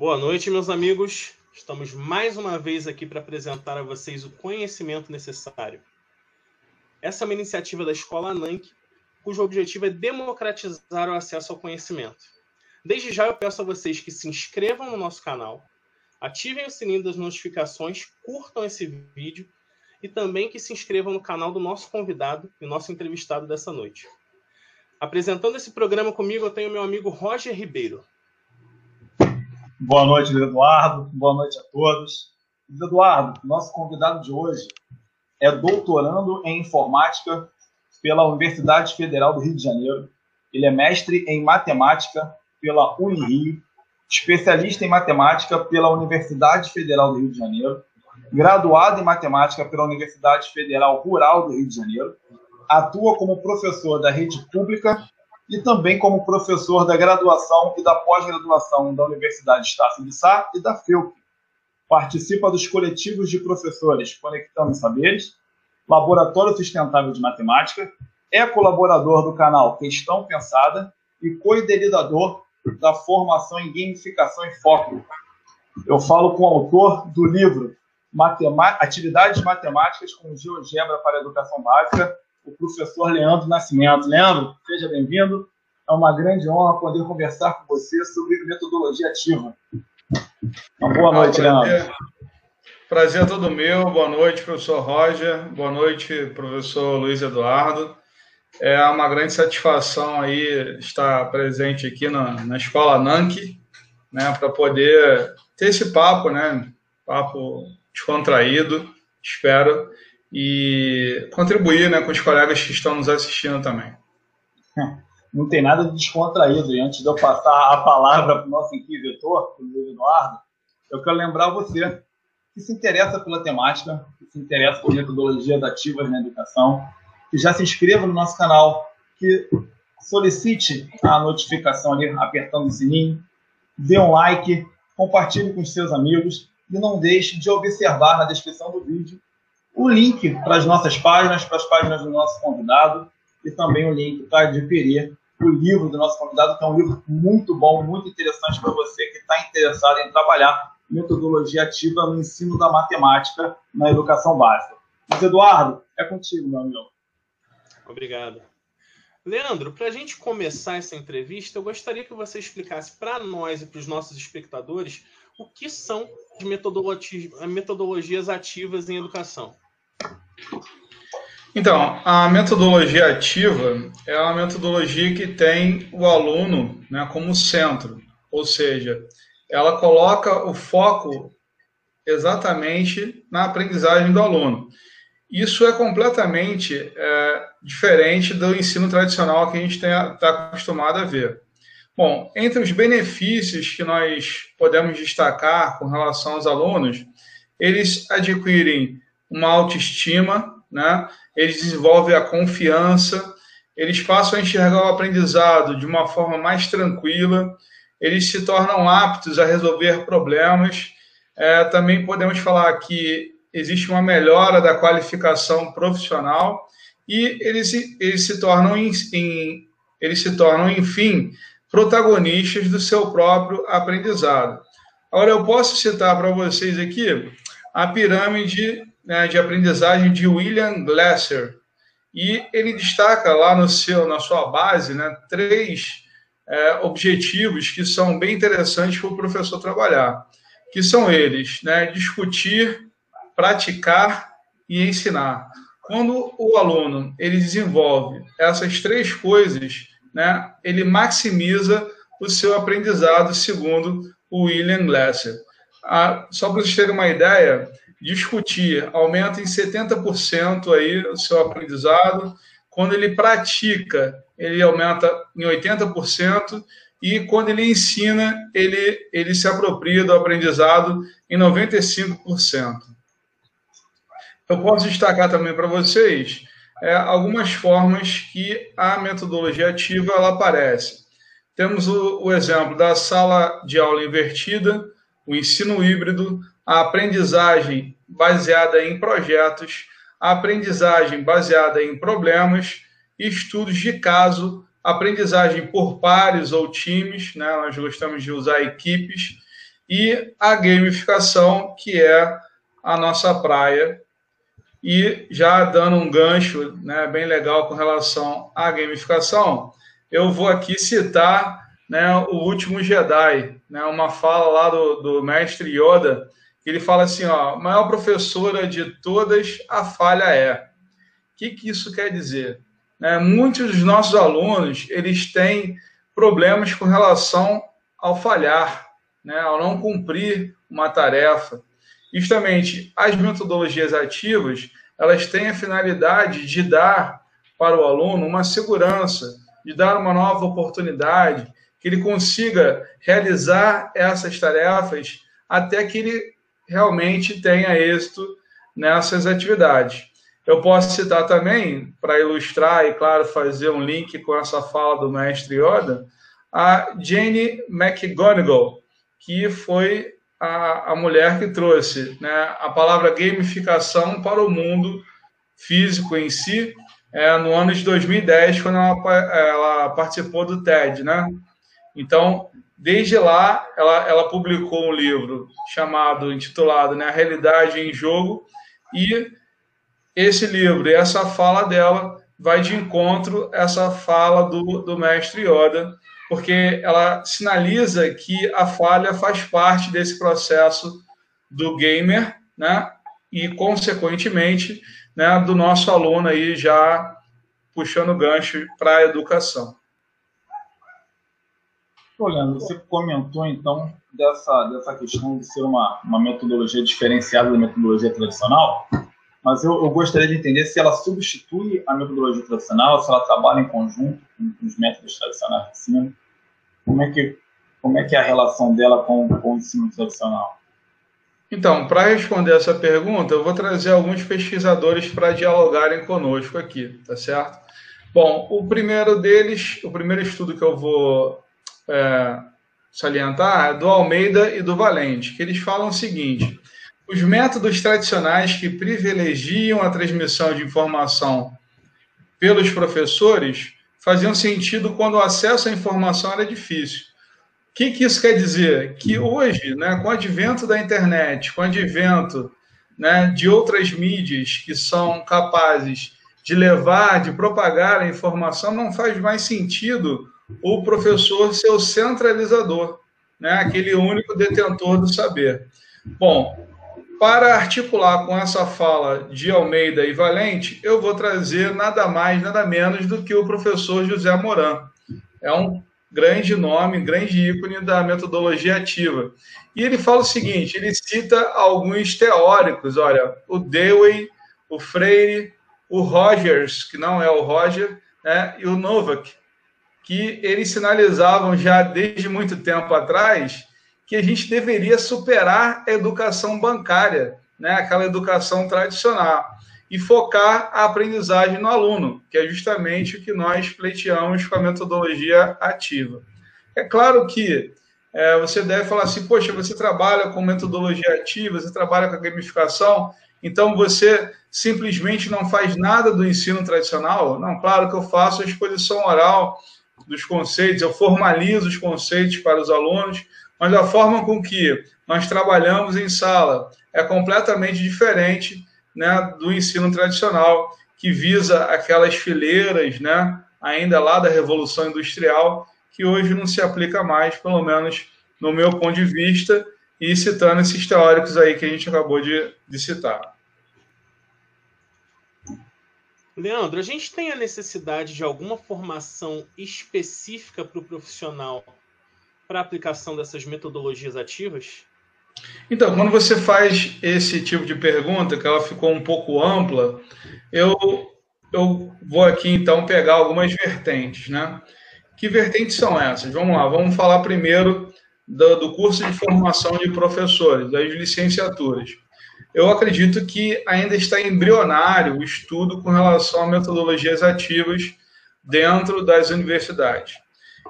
Boa noite, meus amigos. Estamos mais uma vez aqui para apresentar a vocês o conhecimento necessário. Essa é uma iniciativa da Escola Ananke, cujo objetivo é democratizar o acesso ao conhecimento. Desde já eu peço a vocês que se inscrevam no nosso canal, ativem o sininho das notificações, curtam esse vídeo e também que se inscrevam no canal do nosso convidado e nosso entrevistado dessa noite. Apresentando esse programa comigo, eu tenho meu amigo Roger Ribeiro. Boa noite, Eduardo. Boa noite a todos. Eduardo, nosso convidado de hoje é doutorando em informática pela Universidade Federal do Rio de Janeiro. Ele é mestre em matemática pela Unirio, especialista em matemática pela Universidade Federal do Rio de Janeiro, graduado em matemática pela Universidade Federal Rural do Rio de Janeiro, atua como professor da rede pública e também como professor da graduação e da pós-graduação da Universidade Estácio de Sá e da FEUP. Participa dos coletivos de professores Conectando Saberes, Laboratório Sustentável de Matemática, é colaborador do canal Questão Pensada e co-idealizador da formação em gamificação e foco. Eu falo com o autor do livro Atividades Matemáticas com GeoGebra para Educação Básica, o professor Leandro Nascimento. Leandro, seja bem-vindo. É uma grande honra poder conversar com você sobre metodologia ativa. Uma boa noite, ah, Leandro. Prazer é todo meu. Boa noite, professor Roger. Boa noite, professor Luiz Eduardo. É uma grande satisfação aí estar presente aqui na, na Escola NANC, né, para poder ter esse papo, né, papo descontraído, espero, e contribuir né, com os colegas que estão nos assistindo também. Não tem nada de descontraído. E antes de eu passar a palavra para o nosso inquisitor, o Eduardo, eu quero lembrar você que se interessa pela temática, que se interessa por metodologias ativas na educação, que já se inscreva no nosso canal, que solicite a notificação ali apertando o sininho, dê um like, compartilhe com os seus amigos e não deixe de observar na descrição do vídeo o link para as nossas páginas, para as páginas do nosso convidado e também o link para adquirir o livro do nosso convidado, que é um livro muito bom, muito interessante para você que está interessado em trabalhar metodologia ativa no ensino da matemática na educação básica. Mas, Eduardo, é contigo, meu amigo. Obrigado. Leandro, para a gente começar essa entrevista, eu gostaria que você explicasse para nós e para os nossos espectadores o que são as metodologias ativas em educação. Então, a metodologia ativa é uma metodologia que tem o aluno né, como centro, ou seja, ela coloca o foco exatamente na aprendizagem do aluno. Isso é completamente é, diferente do ensino tradicional que a gente está acostumado a ver. Bom, entre os benefícios que nós podemos destacar com relação aos alunos, eles adquirem uma autoestima, né? eles desenvolvem a confiança, eles passam a enxergar o aprendizado de uma forma mais tranquila, eles se tornam aptos a resolver problemas. É, também podemos falar que existe uma melhora da qualificação profissional e eles, eles se tornam, em, em, eles se tornam, enfim, protagonistas do seu próprio aprendizado. Agora, eu posso citar para vocês aqui a pirâmide né, de aprendizagem de William Glasser, e ele destaca lá no seu, na sua base né, três é, objetivos que são bem interessantes para o professor trabalhar, que são eles, né, discutir, praticar e ensinar. Quando o aluno ele desenvolve essas três coisas, né, ele maximiza o seu aprendizado, segundo o William Glasser. Ah, só para vocês terem uma ideia, discutir aumenta em 70% aí o seu aprendizado. Quando ele pratica, ele aumenta em 80%. E quando ele ensina, ele, ele se apropria do aprendizado em 95%. Eu posso destacar também para vocês é, algumas formas que a metodologia ativa ela aparece. Temos o, o exemplo da sala de aula invertida, o ensino híbrido, a aprendizagem baseada em projetos, a aprendizagem baseada em problemas, estudos de caso, aprendizagem por pares ou times, né? nós gostamos de usar equipes, e a gamificação, que é a nossa praia. E já dando um gancho né, bem legal com relação à gamificação, eu vou aqui citar né, o último Jedi, né, uma fala lá do, do mestre Yoda, ele fala assim, ó, maior professora de todas, a falha é. O que, que isso quer dizer? Né, muitos dos nossos alunos, eles têm problemas com relação ao falhar, né, ao não cumprir uma tarefa. Justamente, as metodologias ativas, elas têm a finalidade de dar para o aluno uma segurança, de dar uma nova oportunidade, que ele consiga realizar essas tarefas até que ele realmente tenha êxito nessas atividades. Eu posso citar também, para ilustrar e, claro, fazer um link com essa fala do mestre Yoda, a Jane McGonigal, que foi a, a mulher que trouxe né, a palavra gamificação para o mundo físico em si, é, no ano de 2010, quando ela, ela, participou do TED. Né? Então, desde lá, ela, ela publicou um livro chamado, intitulado né, A Realidade em Jogo, e esse livro essa fala dela vai de encontro a essa fala do, do mestre Yoda, porque ela sinaliza que a falha faz parte desse processo do gamer, né? E, consequentemente, né, do nosso aluno aí já puxando gancho para a educação. Olhando, você comentou então dessa, dessa questão de ser uma, uma metodologia diferenciada da metodologia tradicional, mas eu, eu, gostaria de entender se ela substitui a metodologia tradicional, se ela trabalha em conjunto com os métodos tradicionais de ensino. Como é que, como é, que é a relação dela com, com o ensino tradicional? Então, para responder essa pergunta, eu vou trazer alguns pesquisadores para dialogarem conosco aqui, tá certo? Bom, o primeiro deles, o primeiro estudo que eu vou é, salientar é do Almeida e do Valente, que eles falam o seguinte: os métodos tradicionais que privilegiam a transmissão de informação pelos professores faziam sentido quando o acesso à informação era difícil. O que, que isso quer dizer? Que hoje, né, com o advento da internet, com o advento né, de outras mídias que são capazes de levar, de propagar a informação, não faz mais sentido o professor ser o centralizador, né, aquele único detentor do saber. Bom, para articular com essa fala de Almeida e Valente, eu vou trazer nada mais, nada menos do que o professor José Moran. É um grande nome, grande ícone da metodologia ativa. E ele fala o seguinte: ele cita alguns teóricos, olha, o Dewey, o Freire, o Rogers, que não é o Roger, né, e o Novak, que eles sinalizavam já desde muito tempo atrás que a gente deveria superar a educação bancária, né, aquela educação tradicional, e focar a aprendizagem no aluno, que é justamente o que nós pleiteamos com a metodologia ativa. É claro que é, você deve falar assim, poxa, você trabalha com metodologia ativa, você trabalha com a gamificação, então você simplesmente não faz nada do ensino tradicional? Não, claro que eu faço a exposição oral dos conceitos, eu formalizo os conceitos para os alunos, mas a forma com que nós trabalhamos em sala é completamente diferente né, do ensino tradicional, que visa aquelas fileiras, né, ainda lá da Revolução Industrial, que hoje não se aplica mais, pelo menos no meu ponto de vista, e citando esses teóricos aí que a gente acabou de, de citar. Leandro, a gente tem a necessidade de alguma formação específica para o profissional para a aplicação dessas metodologias ativas? Então, quando você faz esse tipo de pergunta, que ela ficou um pouco ampla, eu, eu vou aqui então pegar algumas vertentes, né? Que vertentes são essas? Vamos lá, vamos falar primeiro do, do curso de formação de professores, das licenciaturas. Eu acredito que ainda está embrionário o estudo com relação a metodologias ativas dentro das universidades.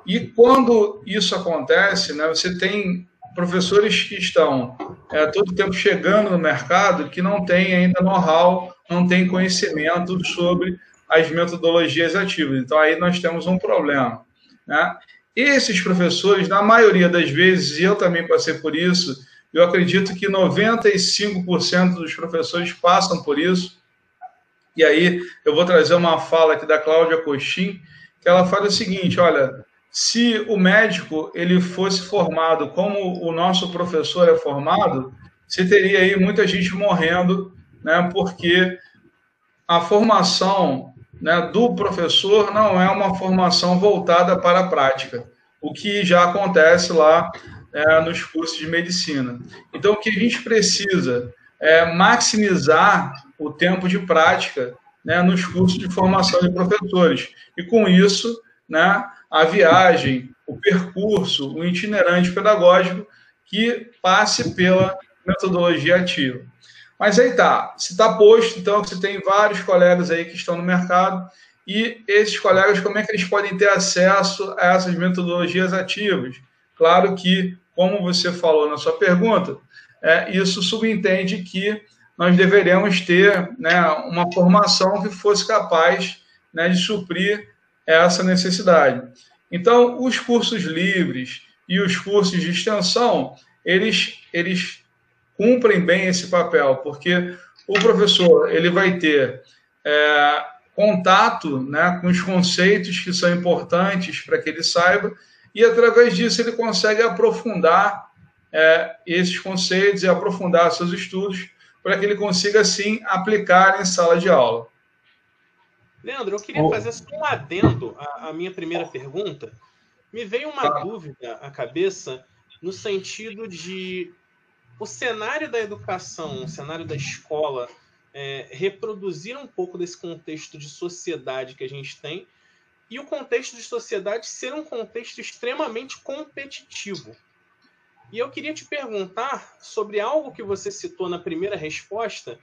E quando isso acontece, né, você tem professores que estão é, todo tempo chegando no mercado que não têm ainda know-how, não têm conhecimento sobre as metodologias ativas. Então, aí nós temos um problema. Né? esses professores, na maioria das vezes, e eu também passei por isso, eu acredito que 95% dos professores passam por isso. E aí eu vou trazer uma fala aqui da Cláudia Coxim, que ela fala o seguinte, olha, se o médico ele fosse formado como o nosso professor é formado, você teria aí muita gente morrendo, né, porque a formação né, do professor não é uma formação voltada para a prática, o que já acontece lá é, nos cursos de medicina. Então, o que a gente precisa é maximizar o tempo de prática né, nos cursos de formação de professores. E com isso, né, a viagem, o percurso, o itinerante pedagógico que passe pela metodologia ativa. Mas aí tá, se está posto, então você tem vários colegas aí que estão no mercado e esses colegas, como é que eles podem ter acesso a essas metodologias ativas? Claro que, como você falou na sua pergunta, é, isso subentende que nós deveríamos ter né, uma formação que fosse capaz né, de suprir essa necessidade. Então, os cursos livres e os cursos de extensão, eles, eles cumprem bem esse papel, porque o professor ele vai ter é, contato né, com os conceitos que são importantes para que ele saiba, e através disso ele consegue aprofundar é, esses conceitos e aprofundar seus estudos para que ele consiga, assim, aplicar em sala de aula. Leandro, eu queria fazer só um adendo à, à minha primeira pergunta. Me veio uma ah. dúvida à cabeça no sentido de o cenário da educação, o cenário da escola, é, reproduzir um pouco desse contexto de sociedade que a gente tem e o contexto de sociedade ser um contexto extremamente competitivo. E eu queria te perguntar sobre algo que você citou na primeira resposta,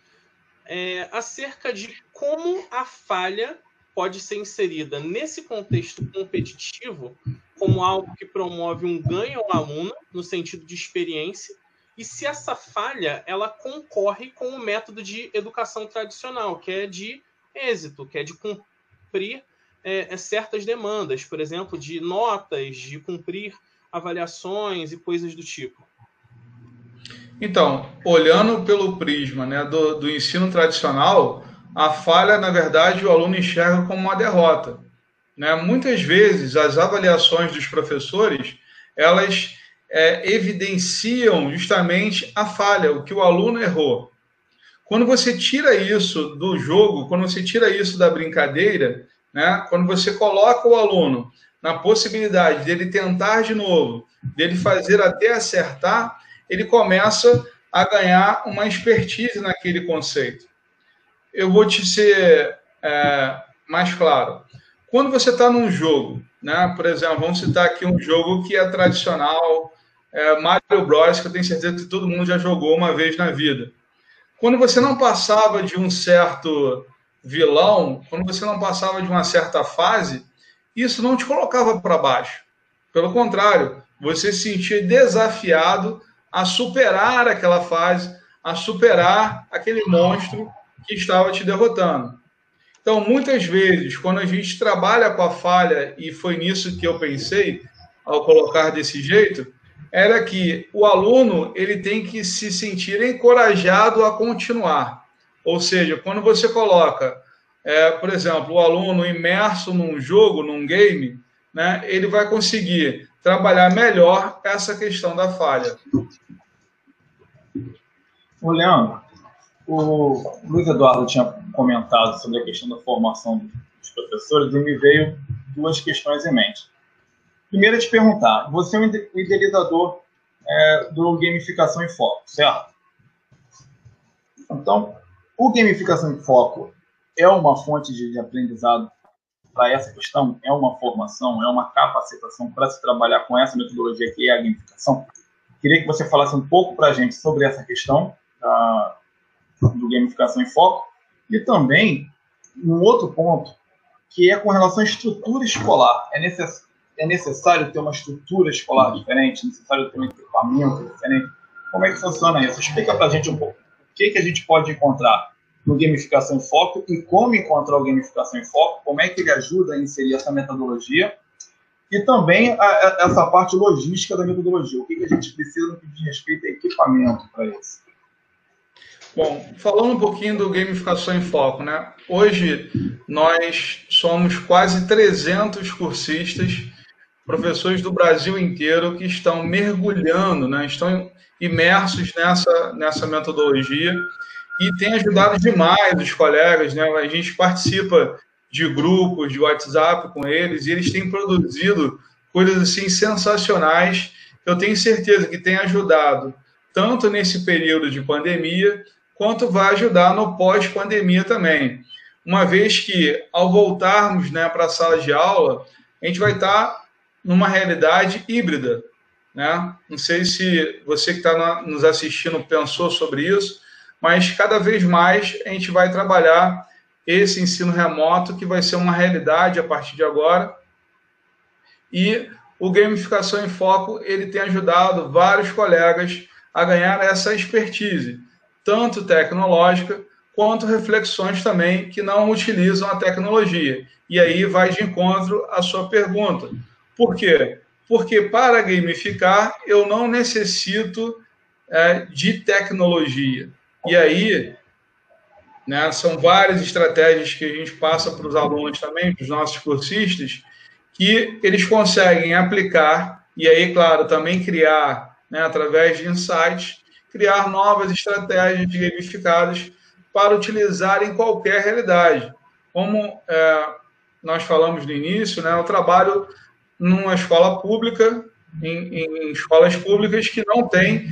é, acerca de como a falha pode ser inserida nesse contexto competitivo como algo que promove um ganho ao aluno no sentido de experiência e se essa falha ela concorre com o método de educação tradicional que é de êxito que é de cumprir é, é certas demandas por exemplo de notas de cumprir avaliações e coisas do tipo então, olhando pelo prisma né, do, do ensino tradicional, a falha, na verdade, o aluno enxerga como uma derrota. Né? Muitas vezes, as avaliações dos professores, elas é, evidenciam justamente a falha, o que o aluno errou. Quando você tira isso do jogo, quando você tira isso da brincadeira, né? quando você coloca o aluno na possibilidade dele tentar de novo, dele fazer até acertar, ele começa a ganhar uma expertise naquele conceito. Eu vou te ser é, mais claro. Quando você está num jogo, né, por exemplo, vamos citar aqui um jogo que é tradicional, é Mario Bros, que eu tenho certeza que todo mundo já jogou uma vez na vida. Quando você não passava de um certo vilão, quando você não passava de uma certa fase, isso não te colocava para baixo. Pelo contrário, você se sentia desafiado a superar aquela fase, a superar aquele monstro que estava te derrotando. Então, muitas vezes, quando a gente trabalha com a falha, e foi nisso que eu pensei ao colocar desse jeito, era que o aluno ele tem que se sentir encorajado a continuar. Ou seja, quando você coloca, é, por exemplo, o aluno imerso num jogo, num game, né, ele vai conseguir trabalhar melhor essa questão da falha. O Leandro, o Luiz Eduardo tinha comentado sobre a questão da formação dos professores e me veio duas questões em mente. Primeiro, te perguntar: você é o idealizador é, do Gamificação em Foco, certo? Então, o Gamificação em Foco é uma fonte de, de aprendizado para essa questão? É uma formação? É uma capacitação para se trabalhar com essa metodologia que é a gamificação? Queria que você falasse um pouco para a gente sobre essa questão da, do Gamificação em Foco e também um outro ponto que é com relação à estrutura escolar. É, necess, é necessário ter uma estrutura escolar diferente? É necessário ter um equipamento diferente? Como é que funciona isso? Explica para a gente um pouco. Que, que a gente pode encontrar no Gamificação em Foco e como encontrar o Gamificação em Foco, como é que ele ajuda a inserir essa metodologia e também a, a, essa parte logística da metodologia. O que, que a gente precisa no que diz respeito a equipamento para isso? Bom, falando um pouquinho do Gamificação em Foco, né? Hoje nós somos quase 300 cursistas, professores do Brasil inteiro que estão mergulhando, né? Estão imersos nessa, nessa metodologia e tem ajudado demais os colegas, né? A gente participa de grupos de WhatsApp com eles e eles têm produzido coisas assim sensacionais. Eu tenho certeza que tem ajudado tanto nesse período de pandemia quanto vai ajudar no pós-pandemia também. Uma vez que ao voltarmos, né, para a sala de aula, a gente vai estar numa realidade híbrida, né? Não sei se você que está nos assistindo pensou sobre isso, mas cada vez mais a gente vai trabalhar esse ensino remoto que vai ser uma realidade a partir de agora. E o Gamificação em Foco ele tem ajudado vários colegas a ganhar essa expertise, tanto tecnológica quanto reflexões também que não utilizam a tecnologia. E aí vai de encontro à sua pergunta. Por quê? Porque para gamificar eu não necessito é, de tecnologia. E aí né? São várias estratégias que a gente passa para os alunos também, para os nossos cursistas, que eles conseguem aplicar e aí, claro, também criar, né, através de insights, criar novas estratégias gamificadas para utilizar em qualquer realidade. Como é, nós falamos no início, né, eu trabalho numa escola pública, em, em escolas públicas que não tem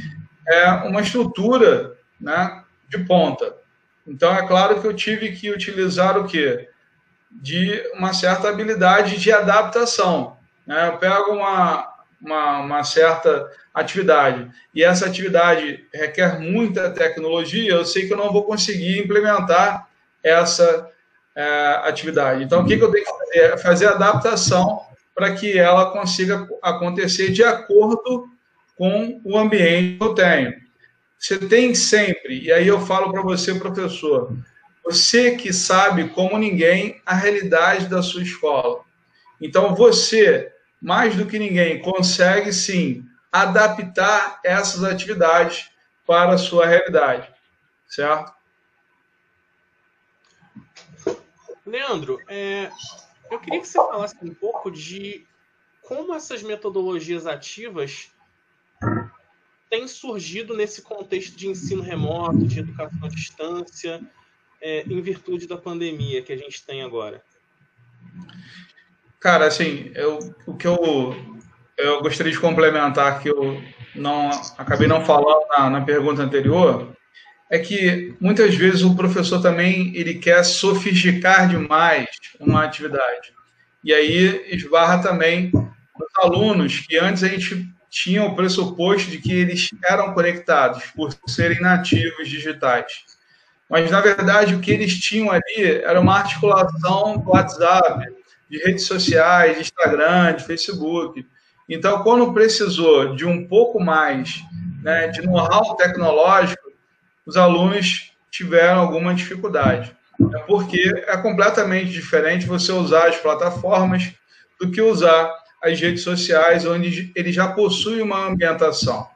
é, uma estrutura né, de ponta. Então, é claro que eu tive que utilizar o quê? De uma certa habilidade de adaptação. Né? Eu pego uma, uma, uma, certa atividade e essa atividade requer muita tecnologia, eu sei que eu não vou conseguir implementar essa é, atividade. Então, o que, que eu tenho que fazer? É fazer adaptação para que ela consiga acontecer de acordo com o ambiente que eu tenho. Você tem sempre, e aí eu falo para você, professor, você que sabe como ninguém a realidade da sua escola. Então você, mais do que ninguém, consegue sim adaptar essas atividades para a sua realidade, certo? Leandro, é, eu queria que você falasse um pouco de como essas metodologias ativas tem surgido nesse contexto de ensino remoto, de educação à distância, é, em virtude da pandemia que a gente tem agora? Cara, assim, eu, o que eu, eu gostaria de complementar, que eu não acabei não falando na, na pergunta anterior, é que muitas vezes o professor também ele quer sofisticar demais uma atividade. E aí esbarra também os alunos que antes a gente tinham o pressuposto de que eles eram conectados por serem nativos digitais. Mas, na verdade, o que eles tinham ali era uma articulação do WhatsApp, de redes sociais, de Instagram, de Facebook. Então, quando precisou de um pouco mais né, de know-how tecnológico, os alunos tiveram alguma dificuldade. É porque é completamente diferente você usar as plataformas do que usar as redes sociais, onde ele já possui uma ambientação.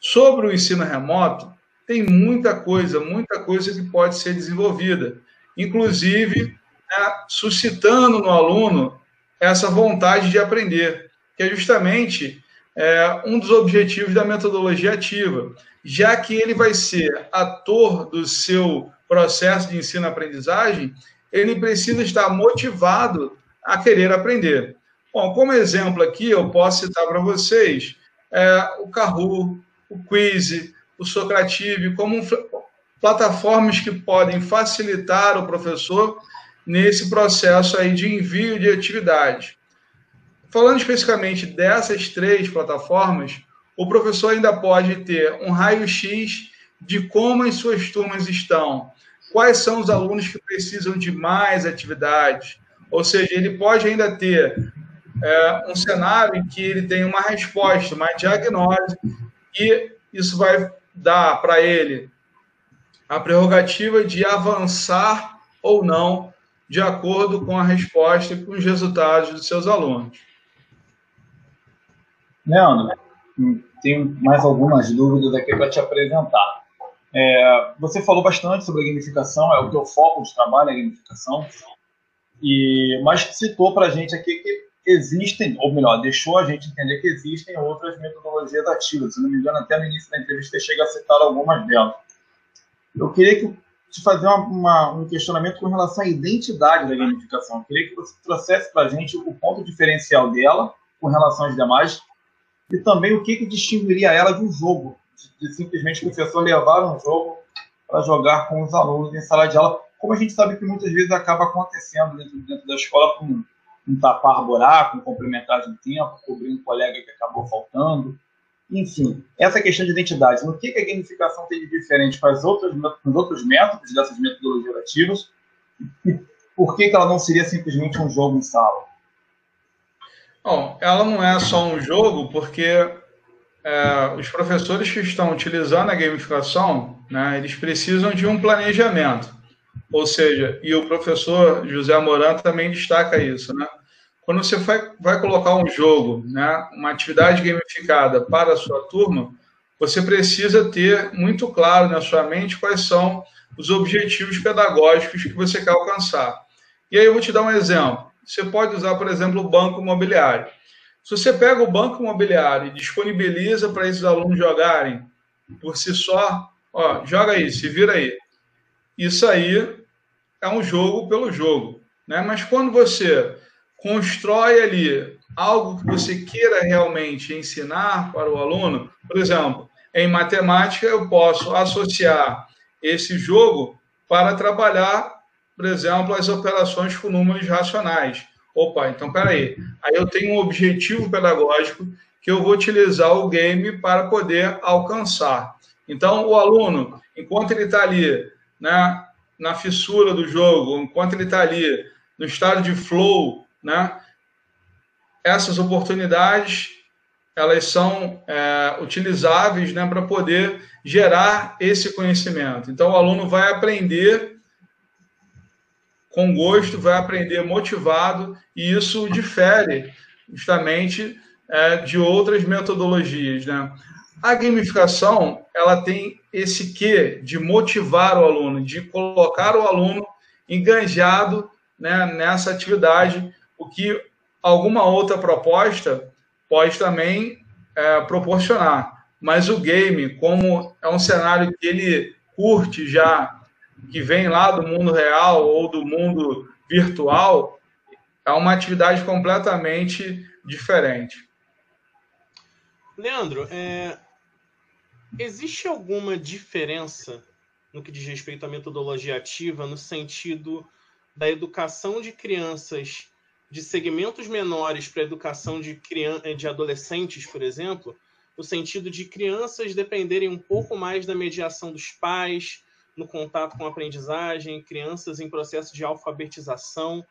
Sobre o ensino remoto, tem muita coisa, muita coisa que pode ser desenvolvida, inclusive né, suscitando no aluno essa vontade de aprender, que é justamente é, um dos objetivos da metodologia ativa, já que ele vai ser ator do seu processo de ensino-aprendizagem, ele precisa estar motivado a querer aprender. Bom, como exemplo aqui, eu posso citar para vocês é, o Kahoot, o Quiz, o Socrative, como plataformas que podem facilitar o professor nesse processo aí de envio de atividade. Falando especificamente dessas três plataformas, o professor ainda pode ter um raio-x de como as suas turmas estão, quais são os alunos que precisam de mais atividades, ou seja, ele pode ainda ter é, um cenário em que ele tem uma resposta, uma diagnose, e isso vai dar para ele a prerrogativa de avançar ou não de acordo com a resposta e com os resultados dos seus alunos. Leandro, tenho mais algumas dúvidas aqui para te apresentar. É, você falou bastante sobre a gamificação, é o teu foco de trabalho, a gamificação, e, mas citou para a gente aqui que existem, ou melhor, deixou a gente entender que existem outras metodologias ativas. Se não me engano, até no início da entrevista chega a citar algumas delas. Eu queria que, te fazer uma, uma, um questionamento com relação à identidade da gamificação. Eu queria que você trouxesse para a gente o ponto diferencial dela com relação às demais e também o que, que distinguiria ela de um jogo, de, de simplesmente o professor levar um jogo para jogar com os alunos em sala de aula, como a gente sabe que muitas vezes acaba acontecendo dentro, dentro da escola com um tapar buraco, um complementar de tempo, cobrir um colega que acabou faltando. Enfim, essa questão de identidade, no que, que a gamificação tem de diferente com, as outras, com os outros métodos dessas metodologias ativas e por que, que ela não seria simplesmente um jogo em sala? Bom, ela não é só um jogo porque é, os professores que estão utilizando a gamificação, né, eles precisam de um planejamento. Ou seja, e o professor José Moran também destaca isso, né? Quando você vai, vai colocar um jogo, né, uma atividade gamificada para a sua turma, você precisa ter muito claro na sua mente quais são os objetivos pedagógicos que você quer alcançar. E aí eu vou te dar um exemplo. Você pode usar, por exemplo, o banco imobiliário. Se você pega o banco imobiliário e disponibiliza para esses alunos jogarem por si só, ó, joga aí, se vira aí. Isso aí é um jogo pelo jogo, né? Mas quando você constrói ali algo que você queira realmente ensinar para o aluno, por exemplo, em matemática eu posso associar esse jogo para trabalhar, por exemplo, as operações com números racionais. Opa, então peraí. Aí eu tenho um objetivo pedagógico que eu vou utilizar o game para poder alcançar. Então, o aluno, enquanto ele está ali né, na fissura do jogo, enquanto ele está ali no estado de flow, né? Essas oportunidades elas são é, utilizáveis né, para poder gerar esse conhecimento. Então, o aluno vai aprender com gosto, vai aprender motivado, e isso difere justamente é, de outras metodologias. Né? A gamificação ela tem esse quê de motivar o aluno, de colocar o aluno enganjado né, nessa atividade o que alguma outra proposta pode também é, proporcionar. Mas o game, como é um cenário que ele curte já, que vem lá do mundo real ou do mundo virtual, é uma atividade completamente diferente. Leandro, é... existe alguma diferença no que diz respeito à metodologia ativa no sentido da educação de crianças de segmentos menores para a educação de, criança, de adolescentes, por exemplo, no sentido de crianças dependerem um pouco mais da mediação dos pais, no contato com a aprendizagem, crianças em processo de alfabetização.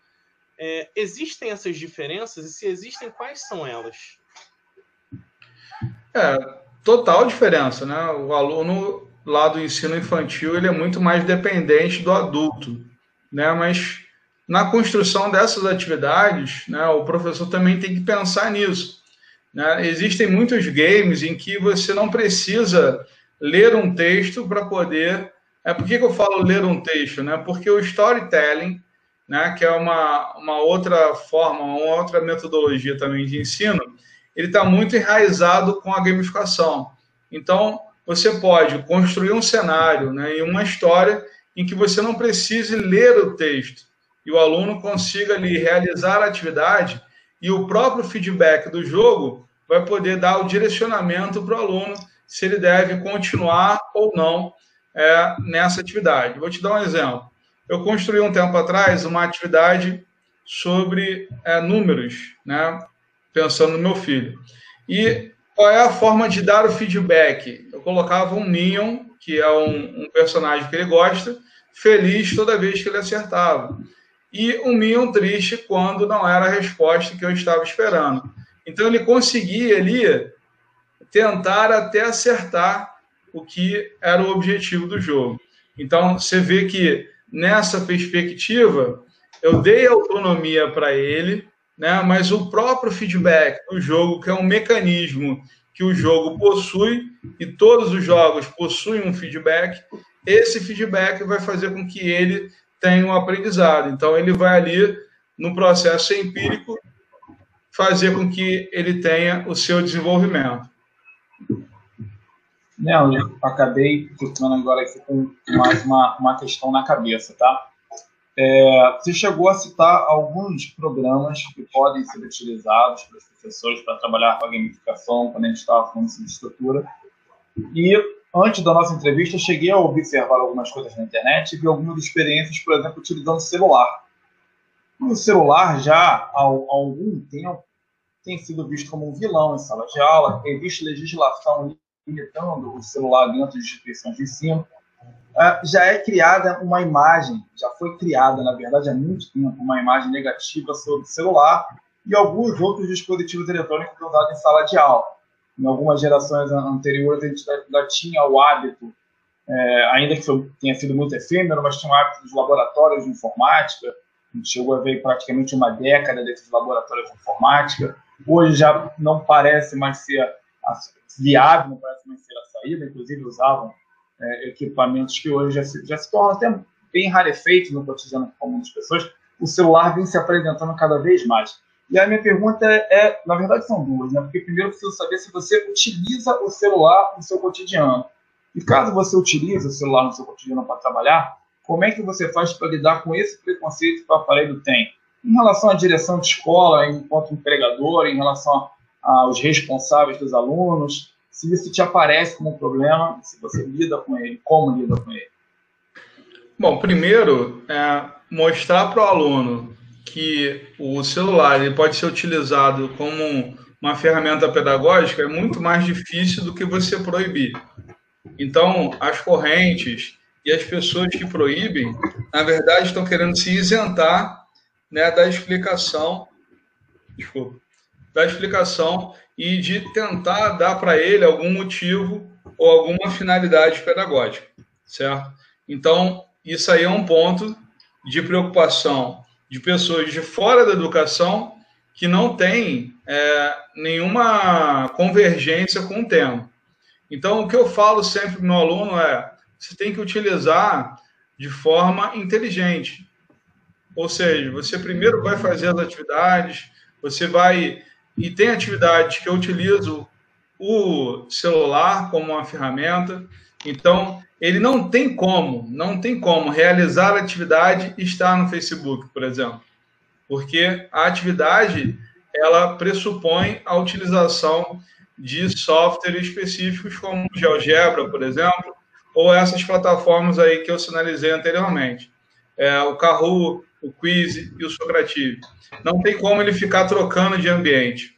É, existem essas diferenças e se existem, quais são elas? É, total diferença, né? O aluno lá do ensino infantil ele é muito mais dependente do adulto, né? Mas na construção dessas atividades, né, o professor também tem que pensar nisso. Né? Existem muitos games em que você não precisa ler um texto para poder. É, por que, eu falo ler um texto? Né? Porque o storytelling, né, que é uma, uma outra forma, uma outra metodologia também de ensino, ele está muito enraizado com a gamificação. Então, você pode construir um cenário né, e uma história em que você não precise ler o texto e o aluno consiga ali realizar a atividade e o próprio feedback do jogo vai poder dar o direcionamento para o aluno se ele deve continuar ou não é, nessa atividade. Vou te dar um exemplo. Eu construí um tempo atrás uma atividade sobre é, números, né? pensando no meu filho. E qual é a forma de dar o feedback? Eu colocava um Minion, que é um, um personagem que ele gosta, feliz toda vez que ele acertava e um Mion triste quando não era a resposta que eu estava esperando. Então ele conseguia ali tentar até acertar o que era o objetivo do jogo. Então você vê que nessa perspectiva eu dei autonomia para ele, né? mas o próprio feedback do jogo, que é um mecanismo que o jogo possui, e todos os jogos possuem um feedback, esse feedback vai fazer com que ele tenha um aprendizado. Então, ele vai ali, no processo empírico, fazer com que ele tenha o seu desenvolvimento. Não, eu acabei ficando agora aqui com mais uma, uma questão na cabeça, tá? É, você chegou a citar alguns programas que podem ser utilizados pelos professores para trabalhar com a gamificação, quando a gente estava falando sobre estrutura. E antes da nossa entrevista, cheguei a observar algumas coisas na internet e vi algumas experiências, por exemplo, utilizando celular. o celular já há, há algum tempo tem sido visto como um vilão em sala de aula, existe legislação limitando o celular dentro de instituições de ensino uh, já é criada uma imagem, já foi criada, na verdade, há muito tempo, uma imagem negativa sobre o celular e alguns outros dispositivos eletrônicos usados em sala de aula. Em algumas gerações anteriores, a gente ainda tinha o hábito, é, ainda que tenha sido muito efêmero, mas tinha o hábito dos laboratórios de informática. A gente chegou a ver praticamente uma década desses laboratórios de informática. Hoje já não parece mais ser viável, ser a saída. Inclusive, usavam é, equipamentos que hoje já se, já se tornam até bem rarefeitos no cotidiano comum das pessoas, o celular vem se apresentando cada vez mais. E a minha pergunta é, é, na verdade são duas, né? Porque primeiro eu preciso saber se você utiliza o celular no seu cotidiano. E caso você utilize o celular no seu cotidiano para trabalhar, como é que você faz para lidar com esse preconceito que o aparelho tem? Em relação à direção de escola, enquanto empregador, em relação aos responsáveis dos alunos, se isso te aparece como um problema, se você lida com ele, como lida com ele. Bom, primeiro, é mostrar para o aluno que o celular ele pode ser utilizado como uma ferramenta pedagógica é muito mais difícil do que você proibir. Então, as correntes e as pessoas que proíbem, na verdade, estão querendo se isentar né, da explicação, desculpa, da explicação e de tentar dar para ele algum motivo ou alguma finalidade pedagógica, certo? Então, isso aí é um ponto de preocupação de pessoas de fora da educação que não têm é, nenhuma convergência com o tema. Então, o que eu falo sempre para o meu aluno é: você tem que utilizar de forma inteligente. Ou seja, você primeiro vai fazer as atividades, você vai e tem atividades que eu utilizo o celular como uma ferramenta. Então, ele não tem como, não tem como realizar a atividade e estar no Facebook, por exemplo. Porque a atividade, ela pressupõe a utilização de softwares específicos como GeoGebra, por exemplo, ou essas plataformas aí que eu sinalizei anteriormente. É, o Kahoot, o Quiz e o Socrative. Não tem como ele ficar trocando de ambiente.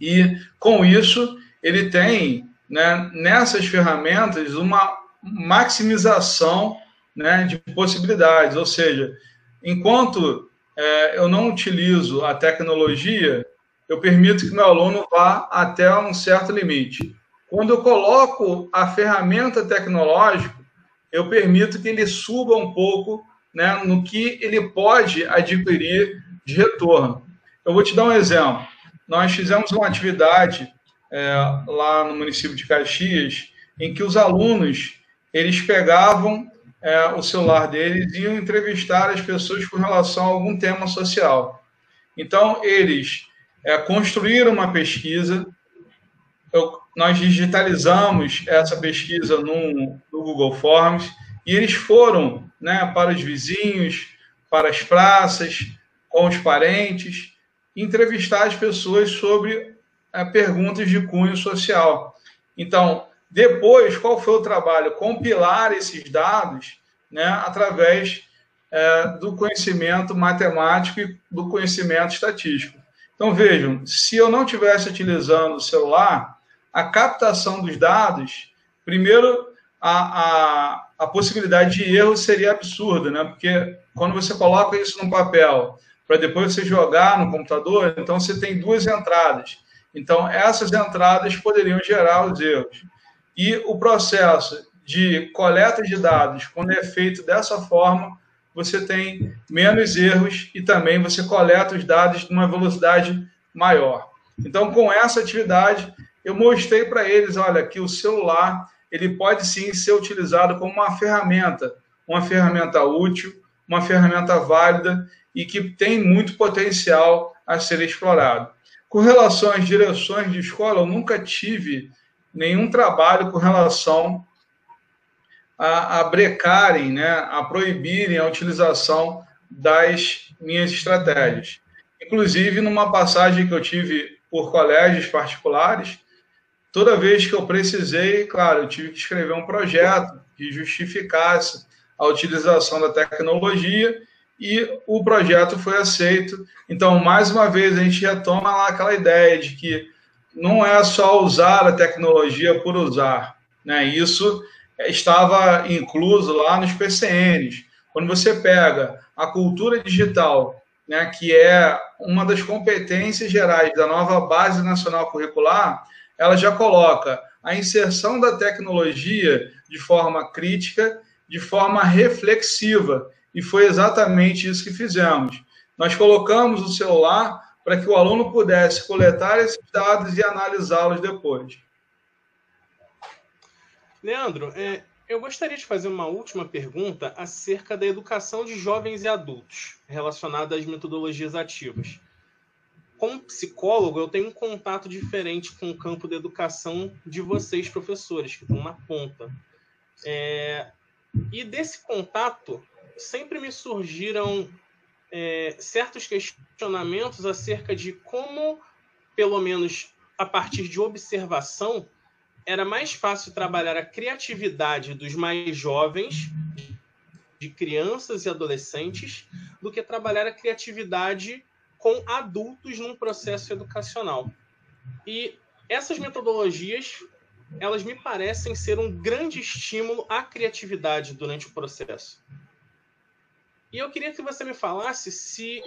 E com isso, ele tem né, nessas ferramentas uma maximização né, de possibilidades. Ou seja, enquanto é, eu não utilizo a tecnologia, eu permito que meu aluno vá até um certo limite. Quando eu coloco a ferramenta tecnológica, eu permito que ele suba um pouco né, no que ele pode adquirir de retorno. Eu vou te dar um exemplo. Nós fizemos uma atividade é, lá no município de Caxias, em que os alunos eles pegavam é, o celular deles e iam entrevistar as pessoas com relação a algum tema social. Então, eles é, construíram uma pesquisa, eu, nós digitalizamos essa pesquisa no, no Google Forms, e eles foram né, para os vizinhos, para as praças, com os parentes, entrevistar as pessoas sobre é, perguntas de cunho social. Então, depois, qual foi o trabalho? Compilar esses dados né, através é, do conhecimento matemático e do conhecimento estatístico. Então, vejam, se eu não estivesse utilizando o celular, a captação dos dados, primeiro, a, a, a possibilidade de erro seria absurda, né? Porque quando você coloca isso no papel, para depois você jogar no computador, então você tem duas entradas. Então, essas entradas poderiam gerar os erros. E o processo de coleta de dados, quando é feito dessa forma, você tem menos erros e também você coleta os dados numa velocidade maior. Então, com essa atividade, eu mostrei para eles, olha, que o celular ele pode sim ser utilizado como uma ferramenta, uma ferramenta útil, uma ferramenta válida e que tem muito potencial a ser explorado. Com relação às direções de escola, eu nunca tive nenhum trabalho com relação a, a brecarem, né, a proibirem a utilização das minhas estratégias. Inclusive, numa passagem que eu tive por colégios particulares, toda vez que eu precisei, claro, eu tive que escrever um projeto que justificasse a utilização da tecnologia e o projeto foi aceito. Então, mais uma vez, a gente retoma lá aquela ideia de que não é só usar a tecnologia por usar. Né? Isso estava incluso lá nos PCNs. Quando você pega a cultura digital, né, que é uma das competências gerais da nova Base Nacional Curricular, ela já coloca a inserção da tecnologia de forma crítica, de forma reflexiva. E foi exatamente isso que fizemos. Nós colocamos o celular para que o aluno pudesse coletar esses dados e analisá-los depois. Leandro, é, eu gostaria de fazer uma última pergunta acerca da educação de jovens e adultos, relacionada às metodologias ativas. Como psicólogo, eu tenho um contato diferente com o campo da educação de vocês, professores, que estão na ponta. É, e desse contato, sempre me surgiram é, certos questionamentos acerca de como, pelo menos a partir de observação, era mais fácil trabalhar a criatividade dos mais jovens, de crianças e adolescentes, do que trabalhar a criatividade com adultos num processo educacional. E essas metodologias, elas me parecem ser um grande estímulo à criatividade durante o processo. E eu queria que você me falasse se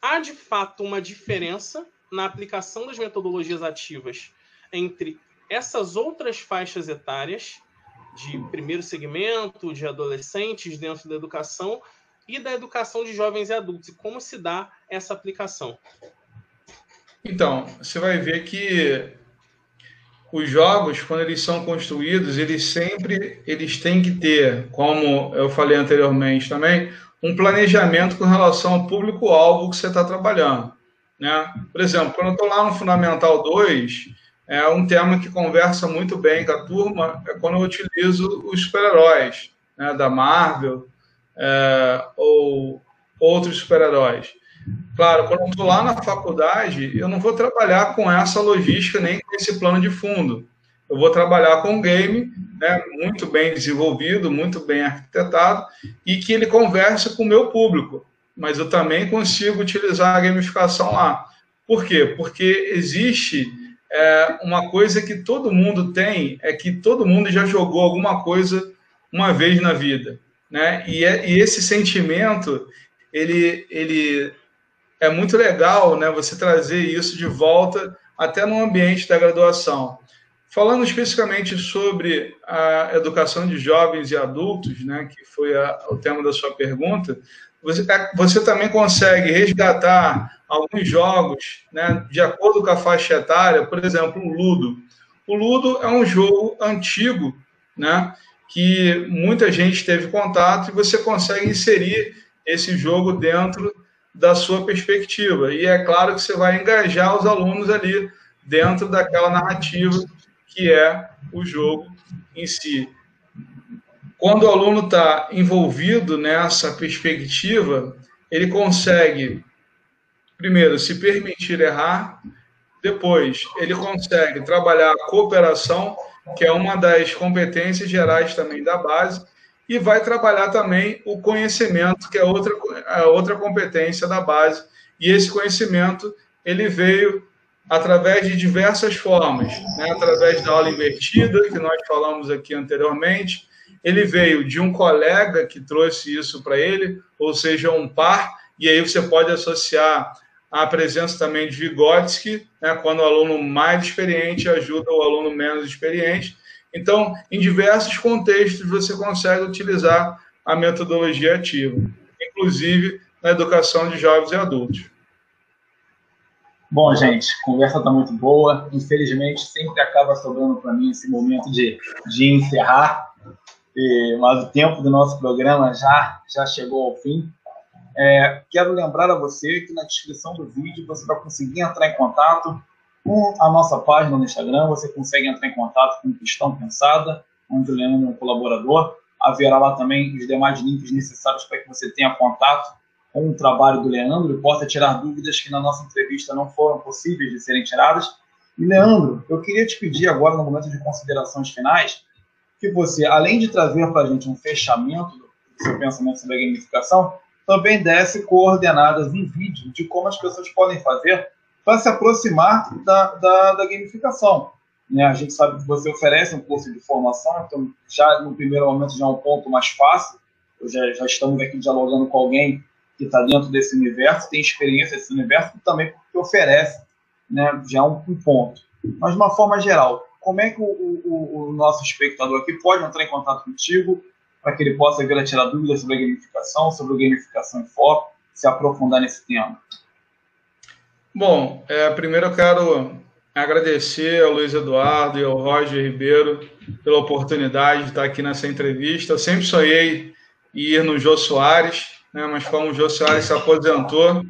há de fato uma diferença na aplicação das metodologias ativas entre essas outras faixas etárias de primeiro segmento, de adolescentes dentro da educação e da educação de jovens e adultos e como se dá essa aplicação. Então, você vai ver que os jogos, quando eles são construídos, eles sempre eles têm que ter, como eu falei anteriormente também, um planejamento com relação ao público-alvo que você está trabalhando. Né? Por exemplo, quando eu estou lá no Fundamental 2, é um tema que conversa muito bem com a turma é quando eu utilizo os super-heróis né, da Marvel é, ou outros super-heróis. Claro, quando eu estou lá na faculdade, eu não vou trabalhar com essa logística nem com esse plano de fundo. Eu vou trabalhar com um game né, muito bem desenvolvido, muito bem arquitetado e que ele conversa com o meu público. Mas eu também consigo utilizar a gamificação lá. Por quê? Porque existe é, uma coisa que todo mundo tem é que todo mundo já jogou alguma coisa uma vez na vida, né? E, é, e esse sentimento ele, ele é muito legal, né? Você trazer isso de volta até no ambiente da graduação. Falando especificamente sobre a educação de jovens e adultos, né, que foi a, o tema da sua pergunta, você, você também consegue resgatar alguns jogos né, de acordo com a faixa etária, por exemplo, o Ludo. O Ludo é um jogo antigo, né, que muita gente teve contato e você consegue inserir esse jogo dentro da sua perspectiva. E é claro que você vai engajar os alunos ali dentro daquela narrativa que é o jogo em si. Quando o aluno está envolvido nessa perspectiva, ele consegue, primeiro, se permitir errar, depois, ele consegue trabalhar a cooperação, que é uma das competências gerais também da base, e vai trabalhar também o conhecimento, que é outra, é outra competência da base. E esse conhecimento ele veio através de diversas formas, né? através da aula invertida, que nós falamos aqui anteriormente, ele veio de um colega que trouxe isso para ele, ou seja, um par, e aí você pode associar a presença também de Vygotsky, né, quando o aluno mais experiente ajuda o aluno menos experiente. Então, em diversos contextos, você consegue utilizar a metodologia ativa. inclusive na educação de jovens e adultos. Bom, gente, a conversa está muito boa. Infelizmente, sempre acaba sobrando para mim esse momento de, de encerrar, e, mas o tempo do nosso programa já, já chegou ao fim. É, quero lembrar a você que na descrição do vídeo você vai conseguir entrar em contato com a nossa página no Instagram. Você consegue entrar em contato com Questão Pensada, onde o Leandro é um colaborador. Haverá lá também os demais links necessários para que você tenha contato com o trabalho do Leandro e possa tirar dúvidas que na nossa entrevista não foram possíveis de serem tiradas. E, Leandro, eu queria te pedir agora, no momento de considerações finais, que você, além de trazer para a gente um fechamento do seu pensamento sobre a gamificação, também desse coordenadas em vídeo de como as pessoas podem fazer para se aproximar da, da, da gamificação. Né? A gente sabe que você oferece um curso de formação, então já no primeiro momento já é um ponto mais fácil. Já, já estamos aqui dialogando com alguém que está dentro desse universo, tem experiência desse universo, e também porque oferece né, já um, um ponto. Mas, de uma forma geral, como é que o, o, o, nosso espectador aqui pode entrar em contato contigo para que ele possa vir a tirar dúvidas sobre a gamificação, sobre a gamificação em foco, se aprofundar nesse tema? Bom, é, primeiro eu quero agradecer ao Luiz Eduardo e ao Roger Ribeiro pela oportunidade de estar aqui nessa entrevista. Eu sempre sonhei ir no Jô Soares, né? Mas como o Jô Soares se aposentou.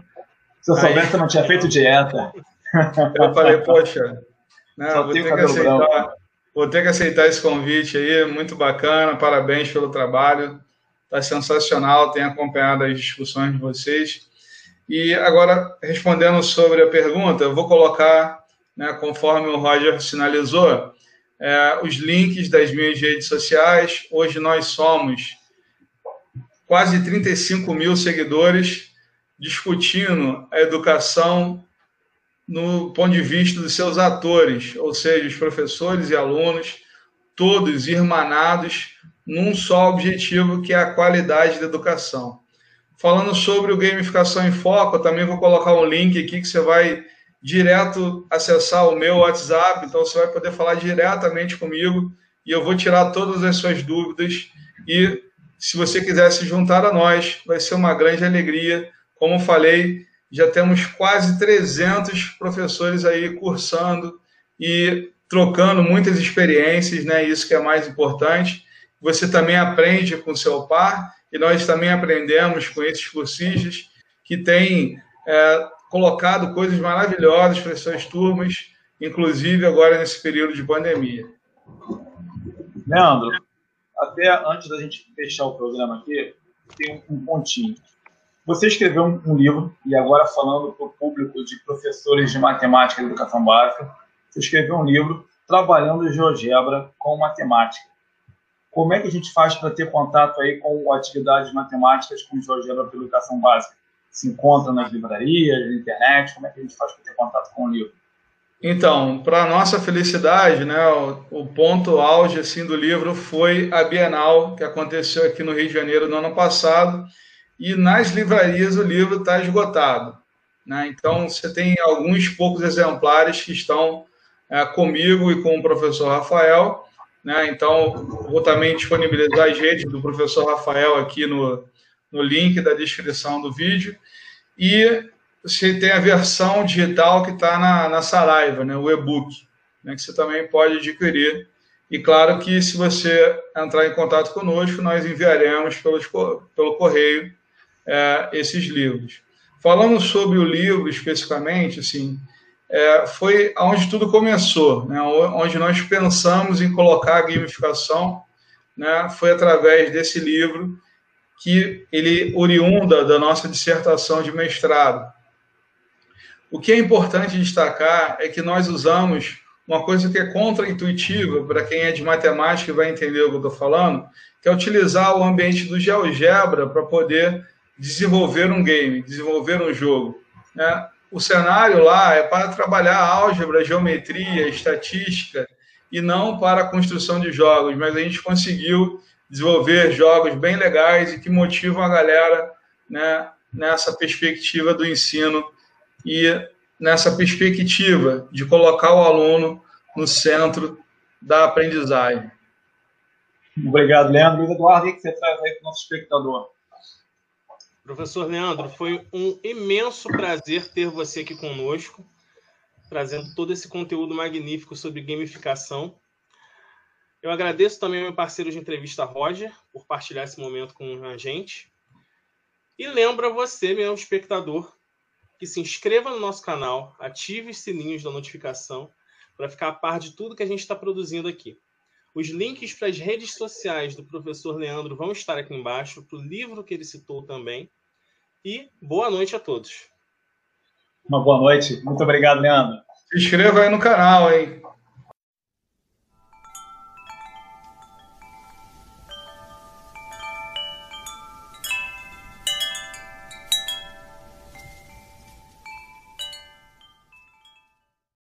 Se eu soubesse, aí... não tinha feito dieta. Eu falei, poxa, né, vou, ter que aceitar, vou ter que aceitar esse convite aí, muito bacana, parabéns pelo trabalho, está sensacional, tenho acompanhado as discussões de vocês. E agora, respondendo sobre a pergunta, eu vou colocar, né, conforme o Roger sinalizou, é, os links das minhas redes sociais. Hoje nós somos quase 35 mil seguidores discutindo a educação no ponto de vista dos seus atores, ou seja, os professores e alunos, todos irmanados num só objetivo, que é a qualidade da educação. Falando sobre o Gamificação em Foco, eu também vou colocar um link aqui que você vai direto acessar o meu WhatsApp, então você vai poder falar diretamente comigo e eu vou tirar todas as suas dúvidas e se você quiser se juntar a nós, vai ser uma grande alegria. Como falei, já temos quase 300 professores aí cursando e trocando muitas experiências, né? Isso que é mais importante. Você também aprende com seu par e nós também aprendemos com esses cursistas que têm é, colocado coisas maravilhosas para as suas turmas, inclusive agora nesse período de pandemia. Leandro, até antes da gente fechar o programa aqui, tem um pontinho. Você escreveu um, livro, e agora falando para o público de professores de matemática e educação básica, você escreveu um livro trabalhando GeoGebra com matemática. Como é que a gente faz para ter contato aí com atividades matemáticas com GeoGebra para educação básica? Se encontra nas livrarias, na internet? Como é que a gente faz para ter contato com o livro? Então, para nossa felicidade, né, o, o, ponto auge assim do livro foi a Bienal que aconteceu aqui no Rio de Janeiro no ano passado e nas livrarias o livro está esgotado. Né? Então, você tem alguns poucos exemplares que estão é, comigo e com o professor Rafael. Né? Então, vou também disponibilizar as redes do professor Rafael aqui no, no link da descrição do vídeo. E você tem a versão digital que está na, na Saraiva, né, o e-book, né, que você também pode adquirir. E claro que se você entrar em contato conosco, nós enviaremos pelos, pelo correio é, esses livros. Falando sobre o livro especificamente, assim, é, foi onde tudo começou, né, onde nós pensamos em colocar a gamificação, né, foi através desse livro que ele oriunda da nossa dissertação de mestrado, o que é importante destacar é que nós usamos uma coisa que é contra-intuitiva para quem é de matemática e vai entender o que eu estou falando, que é utilizar o ambiente do GeoGebra para poder desenvolver um game, desenvolver um jogo. Né? O cenário lá é para trabalhar álgebra, geometria, estatística e não para a construção de jogos, mas a gente conseguiu desenvolver jogos bem legais e que motivam a galera né, nessa perspectiva do ensino e nessa perspectiva de colocar o aluno no centro da aprendizagem. Obrigado, Leandro. Eduardo, o que você traz aí para o nosso espectador? Professor Leandro, foi um imenso prazer ter você aqui conosco, trazendo todo esse conteúdo magnífico sobre gamificação. Eu agradeço também ao meu parceiro de entrevista, Roger, por partilhar esse momento com a gente. E lembro você, meu espectador, que se inscreva no nosso canal, ative os sininhos da notificação para ficar a par de tudo que a gente está produzindo aqui. Os links para as redes sociais do professor Leandro vão estar aqui embaixo, para o livro que ele citou também. E boa noite a todos. Uma boa noite. Muito obrigado, Leandro. Se inscreva aí no canal, hein?